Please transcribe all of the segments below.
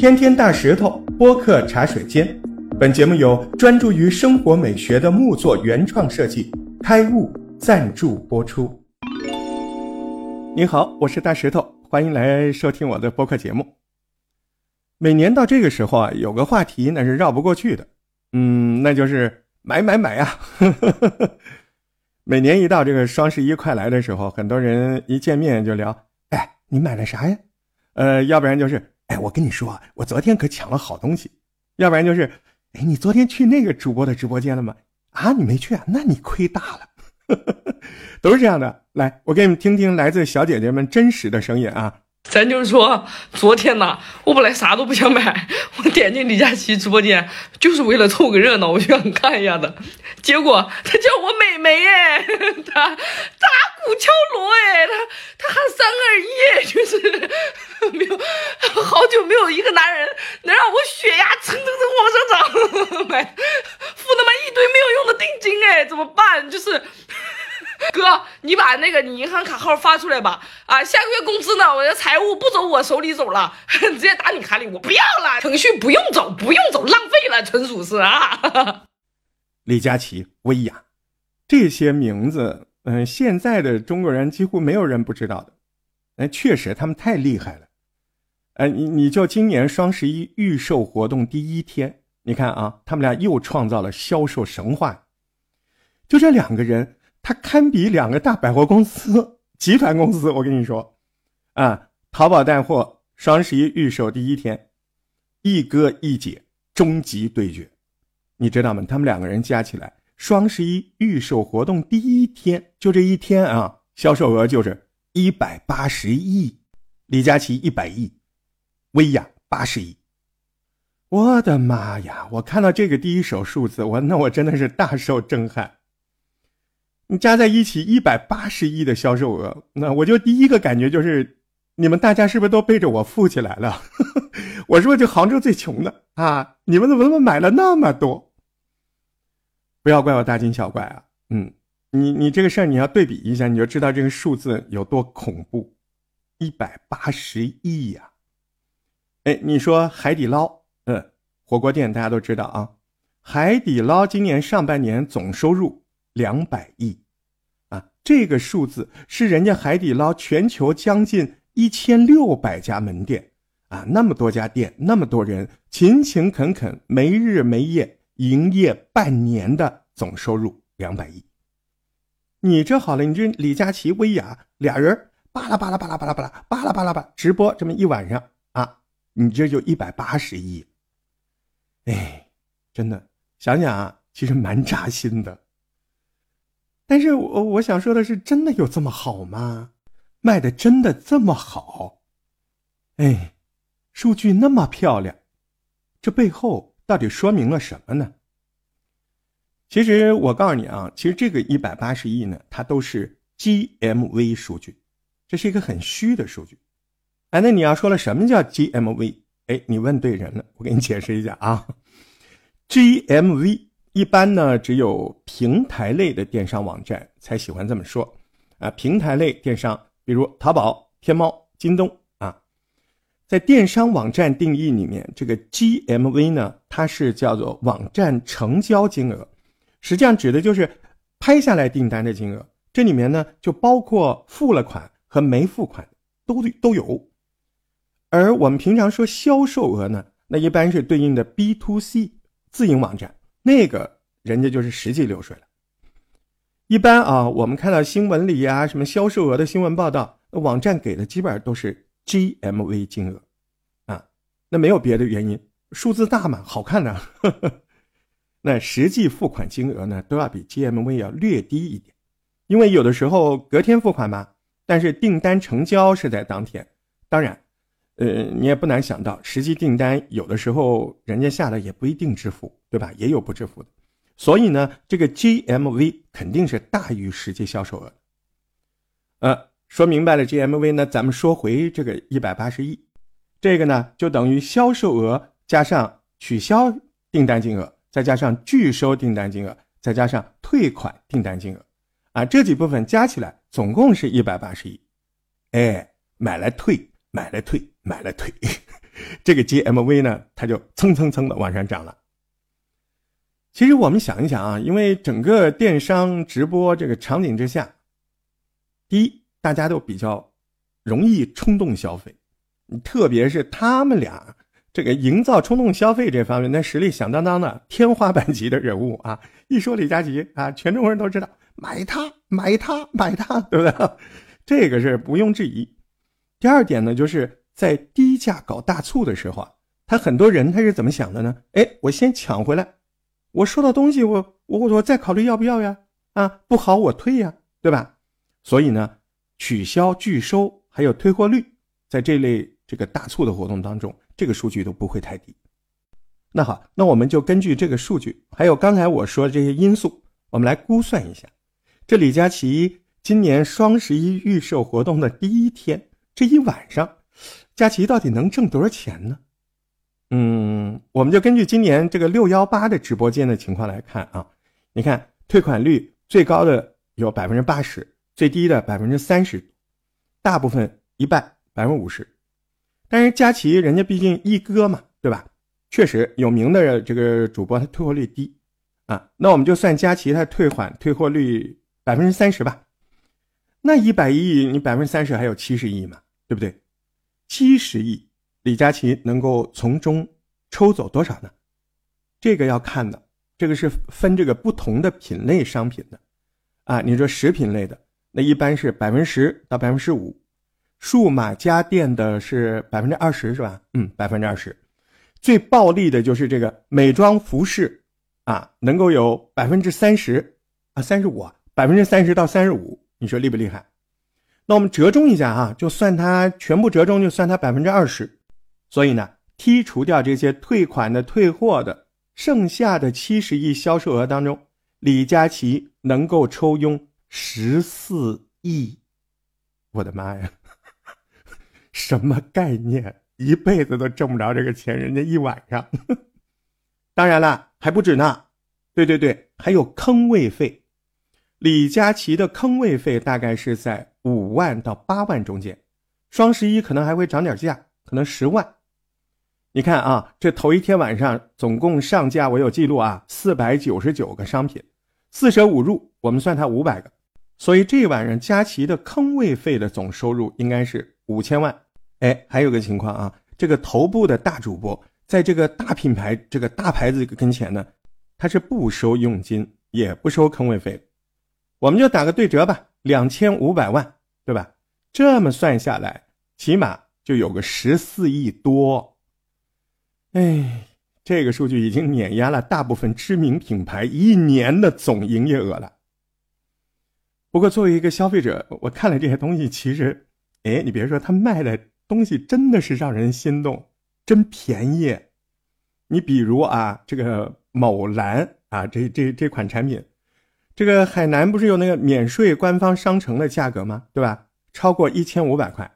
天天大石头播客茶水间，本节目由专注于生活美学的木作原创设计开悟赞助播出。您好，我是大石头，欢迎来收听我的播客节目。每年到这个时候啊，有个话题那是绕不过去的，嗯，那就是买买买啊！每年一到这个双十一快来的时候，很多人一见面就聊：“哎，你买了啥呀？”呃，要不然就是。哎，我跟你说，我昨天可抢了好东西。要不然就是，哎，你昨天去那个主播的直播间了吗？啊，你没去啊？那你亏大了。都是这样的。来，我给你们听听来自小姐姐们真实的声音啊。咱就是说，昨天呢，我本来啥都不想买，我点进李佳琦直播间，就是为了凑个热闹，我就想看一下子。结果他叫我美眉哎，他打鼓敲锣哎，他他喊三二一，就是 没有好久没有一个男人能让我血压蹭蹭蹭往上涨，买付他妈一堆没有用的定金哎，怎么办？就是。哥，你把那个你银行卡号发出来吧。啊，下个月工资呢？我的财务不走我手里走了，直接打你卡里，我不要了。腾讯不用走，不用走，浪费了，纯属是啊。李佳琦、薇娅，这些名字，嗯，现在的中国人几乎没有人不知道的。哎，确实他们太厉害了。哎，你你就今年双十一预售活动第一天，你看啊，他们俩又创造了销售神话。就这两个人。它堪比两个大百货公司、集团公司。我跟你说，啊，淘宝带货双十一预售第一天，一哥一姐终极对决，你知道吗？他们两个人加起来，双十一预售活动第一天就这一天啊，销售额就是一百八十亿，李佳琦一百亿，薇娅八十亿。我的妈呀！我看到这个第一手数字，我那我真的是大受震撼。你加在一起一百八十亿的销售额，那我就第一个感觉就是，你们大家是不是都背着我富起来了？我说这杭州最穷的啊，你们怎么怎么买了那么多？不要怪我大惊小怪啊，嗯，你你这个事儿你要对比一下，你就知道这个数字有多恐怖，一百八十亿呀！哎，你说海底捞，嗯，火锅店大家都知道啊，海底捞今年上半年总收入。两百亿，啊，这个数字是人家海底捞全球将近一千六百家门店，啊，那么多家店，那么多人勤勤恳恳，没日没夜营业半年的总收入两百亿。你这好了，你这李佳琦、薇娅俩人巴拉巴拉巴拉巴拉巴拉巴拉巴拉巴直播这么一晚上啊，你这就一百八十亿。哎，真的想想啊，其实蛮扎心的。但是我我想说的是，真的有这么好吗？卖的真的这么好？哎，数据那么漂亮，这背后到底说明了什么呢？其实我告诉你啊，其实这个一百八十亿呢，它都是 GMV 数据，这是一个很虚的数据。哎，那你要说了什么叫 GMV？哎，你问对人了，我给你解释一下啊，GMV。一般呢，只有平台类的电商网站才喜欢这么说，啊，平台类电商，比如淘宝、天猫、京东啊，在电商网站定义里面，这个 GMV 呢，它是叫做网站成交金额，实际上指的就是拍下来订单的金额，这里面呢就包括付了款和没付款都都有，而我们平常说销售额呢，那一般是对应的 B to C 自营网站。那个人家就是实际流水了。一般啊，我们看到新闻里啊，什么销售额的新闻报道，网站给的基本上都是 GMV 金额，啊，那没有别的原因，数字大嘛，好看呢。那实际付款金额呢，都要比 GMV 要略低一点，因为有的时候隔天付款嘛，但是订单成交是在当天。当然，呃，你也不难想到，实际订单有的时候人家下来也不一定支付。对吧？也有不支付的，所以呢，这个 GMV 肯定是大于实际销售额。呃，说明白了 GMV 呢，咱们说回这个一百八十亿，这个呢就等于销售额加上取消订单金额，再加上拒收订单金额，再加上退款订单金额，啊，这几部分加起来总共是一百八十亿。哎，买来退，买来退，买来退，这个 GMV 呢，它就蹭蹭蹭的往上涨了。其实我们想一想啊，因为整个电商直播这个场景之下，第一，大家都比较容易冲动消费，特别是他们俩这个营造冲动消费这方面，那实力响当当的天花板级的人物啊！一说李佳琦啊，全中国人都知道买它，买它，买它，对不对？这个是毋庸置疑。第二点呢，就是在低价搞大促的时候啊，他很多人他是怎么想的呢？哎，我先抢回来。我收到东西，我我我再考虑要不要呀？啊，不好我退呀，对吧？所以呢，取消拒收还有退货率，在这类这个大促的活动当中，这个数据都不会太低。那好，那我们就根据这个数据，还有刚才我说的这些因素，我们来估算一下，这李佳琦今年双十一预售活动的第一天这一晚上，佳琦到底能挣多少钱呢？嗯，我们就根据今年这个六幺八的直播间的情况来看啊，你看退款率最高的有百分之八十，最低的百分之三十，大部分一半百分之五十。但是佳琦人家毕竟一哥嘛，对吧？确实有名的这个主播他退货率低啊，那我们就算佳琦他退款退货率百分之三十吧。那一百亿你百分之三十还有七十亿嘛，对不对？七十亿。李佳琦能够从中抽走多少呢？这个要看的，这个是分这个不同的品类商品的，啊，你说食品类的，那一般是百分之十到百分之五，数码家电的是百分之二十，是吧？嗯，百分之二十，最暴利的就是这个美妆服饰，啊，能够有百分之三十，啊，三十五，百分之三十到三十五，你说厉不厉害？那我们折中一下哈，就算它全部折中，就算它百分之二十。所以呢，剔除掉这些退款的、退货的，剩下的七十亿销售额当中，李佳琦能够抽佣十四亿。我的妈呀，什么概念？一辈子都挣不着这个钱，人家一晚上。当然了，还不止呢。对对对，还有坑位费。李佳琦的坑位费大概是在五万到八万中间，双十一可能还会涨点价，可能十万。你看啊，这头一天晚上总共上架，我有记录啊，四百九十九个商品，四舍五入，我们算它五百个，所以这晚上佳琦的坑位费的总收入应该是五千万。哎，还有个情况啊，这个头部的大主播在这个大品牌、这个大牌子跟前呢，他是不收佣金，也不收坑位费，我们就打个对折吧，两千五百万，对吧？这么算下来，起码就有个十四亿多。哎，这个数据已经碾压了大部分知名品牌一年的总营业额了。不过，作为一个消费者，我看了这些东西，其实，哎，你别说，他卖的东西真的是让人心动，真便宜。你比如啊，这个某蓝啊，这这这款产品，这个海南不是有那个免税官方商城的价格吗？对吧？超过一千五百块。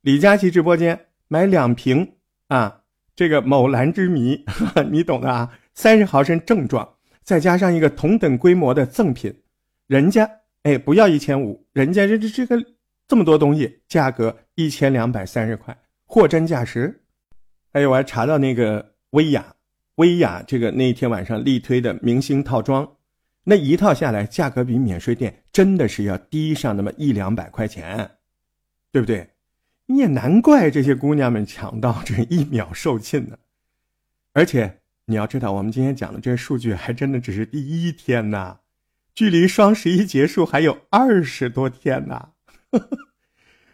李佳琦直播间买两瓶啊。这个某蓝之谜，你懂的啊，三十毫升正装，再加上一个同等规模的赠品，人家哎不要一千五，人家这这这个这么多东西，价格一千两百三十块，货真价实。还有我还查到那个薇娅，薇娅这个那天晚上力推的明星套装，那一套下来价格比免税店真的是要低上那么一两百块钱，对不对？你也难怪这些姑娘们抢到这一秒售罄呢，而且你要知道，我们今天讲的这些数据还真的只是第一天呢，距离双十一结束还有二十多天呢。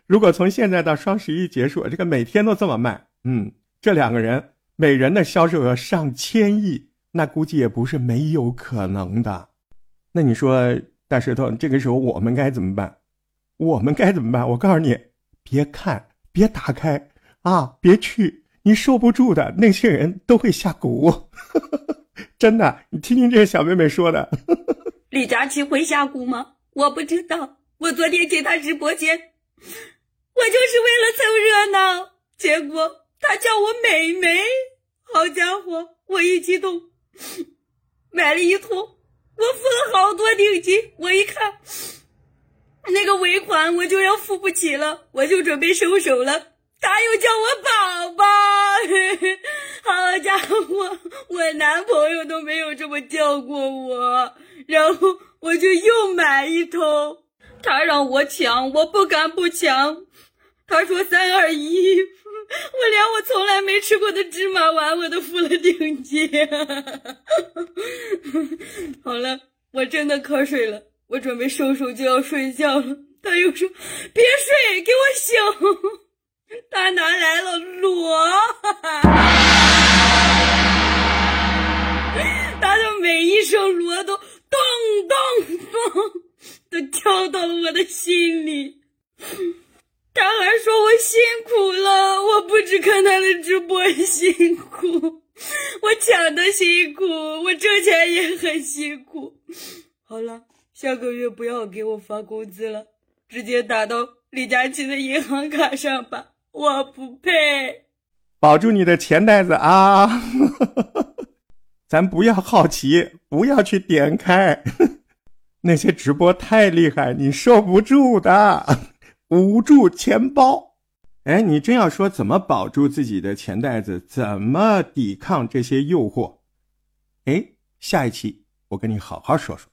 如果从现在到双十一结束，这个每天都这么卖，嗯，这两个人每人的销售额上千亿，那估计也不是没有可能的。那你说大石头，这个时候我们该怎么办？我们该怎么办？我告诉你。别看，别打开啊！别去，你受不住的。那些人都会下蛊，真的。你听听这些小妹妹说的。李佳琦会下蛊吗？我不知道。我昨天进他直播间，我就是为了凑热闹，结果他叫我妹妹。好家伙，我一激动，买了一桶，我付了好多定金。我一看。那个尾款我就要付不起了，我就准备收手了。他又叫我宝宝，好家伙我男朋友都没有这么叫过我，然后我就又买一桶。他让我抢，我不敢不抢。他说三二一，我连我从来没吃过的芝麻丸我都付了定金。好了，我真的瞌睡了，我准备收手就要睡觉了。他又说别睡，给我醒。他拿来了锣，他的每一声锣都咚咚咚，都跳到了我的心里。他还说我辛苦了，我不止看他的直播辛苦，我抢的辛苦，我挣钱也很辛苦。好了，下个月不要给我发工资了，直接打到李佳琦的银行卡上吧。我不配，保住你的钱袋子啊！咱不要好奇，不要去点开 那些直播太厉害，你受不住的，捂住钱包。哎，你真要说怎么保住自己的钱袋子，怎么抵抗这些诱惑？哎，下一期我跟你好好说说。